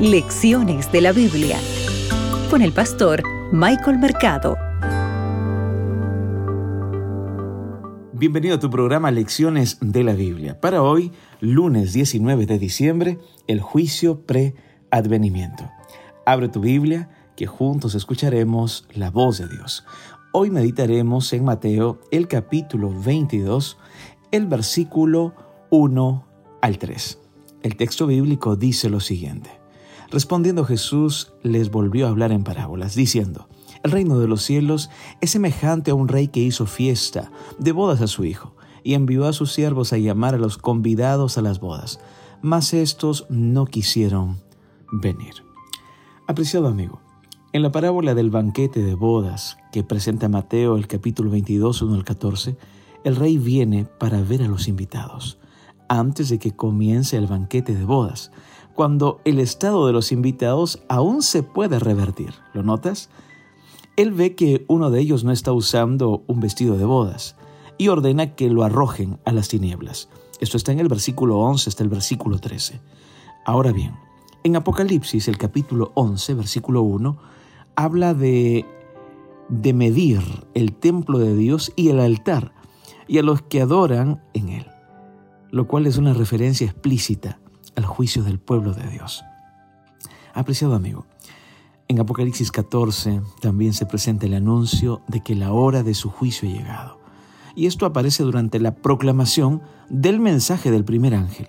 Lecciones de la Biblia con el pastor Michael Mercado. Bienvenido a tu programa Lecciones de la Biblia. Para hoy, lunes 19 de diciembre, el juicio pre-advenimiento. Abre tu Biblia, que juntos escucharemos la voz de Dios. Hoy meditaremos en Mateo el capítulo 22, el versículo 1 al 3. El texto bíblico dice lo siguiente. Respondiendo Jesús les volvió a hablar en parábolas, diciendo, El reino de los cielos es semejante a un rey que hizo fiesta de bodas a su hijo, y envió a sus siervos a llamar a los convidados a las bodas, mas estos no quisieron venir. Apreciado amigo, en la parábola del banquete de bodas que presenta Mateo el capítulo 22, 1 al 14, el rey viene para ver a los invitados antes de que comience el banquete de bodas, cuando el estado de los invitados aún se puede revertir. ¿Lo notas? Él ve que uno de ellos no está usando un vestido de bodas y ordena que lo arrojen a las tinieblas. Esto está en el versículo 11 hasta el versículo 13. Ahora bien, en Apocalipsis, el capítulo 11, versículo 1, habla de, de medir el templo de Dios y el altar y a los que adoran en él lo cual es una referencia explícita al juicio del pueblo de Dios. Apreciado amigo, en Apocalipsis 14 también se presenta el anuncio de que la hora de su juicio ha llegado. Y esto aparece durante la proclamación del mensaje del primer ángel.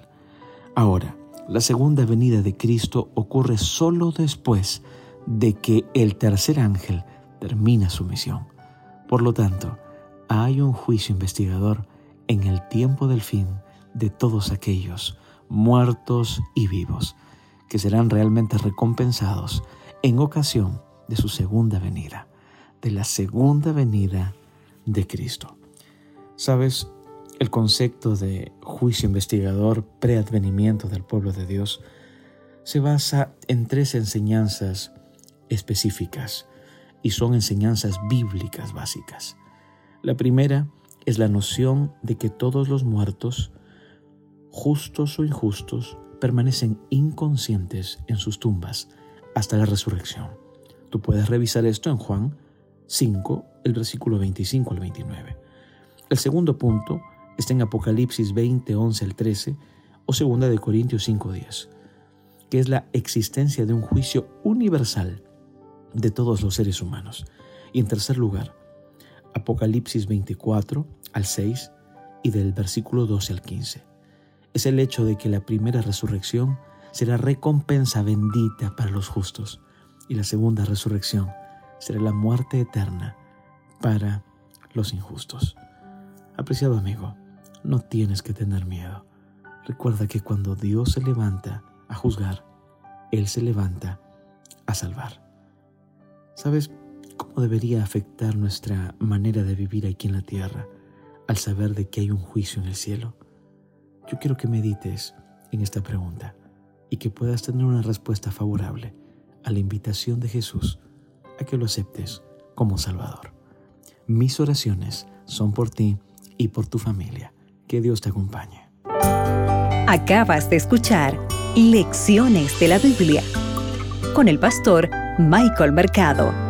Ahora, la segunda venida de Cristo ocurre solo después de que el tercer ángel termina su misión. Por lo tanto, hay un juicio investigador en el tiempo del fin de todos aquellos muertos y vivos, que serán realmente recompensados en ocasión de su segunda venida, de la segunda venida de Cristo. ¿Sabes? El concepto de juicio investigador, preadvenimiento del pueblo de Dios, se basa en tres enseñanzas específicas y son enseñanzas bíblicas básicas. La primera es la noción de que todos los muertos justos o injustos, permanecen inconscientes en sus tumbas hasta la resurrección. Tú puedes revisar esto en Juan 5, el versículo 25 al 29. El segundo punto está en Apocalipsis 20, 11 al 13 o 2 de Corintios 5, 10, que es la existencia de un juicio universal de todos los seres humanos. Y en tercer lugar, Apocalipsis 24 al 6 y del versículo 12 al 15 es el hecho de que la primera resurrección será recompensa bendita para los justos y la segunda resurrección será la muerte eterna para los injustos. Apreciado amigo, no tienes que tener miedo. Recuerda que cuando Dios se levanta a juzgar, Él se levanta a salvar. ¿Sabes cómo debería afectar nuestra manera de vivir aquí en la tierra al saber de que hay un juicio en el cielo? Yo quiero que medites en esta pregunta y que puedas tener una respuesta favorable a la invitación de Jesús a que lo aceptes como Salvador. Mis oraciones son por ti y por tu familia. Que Dios te acompañe. Acabas de escuchar Lecciones de la Biblia con el pastor Michael Mercado.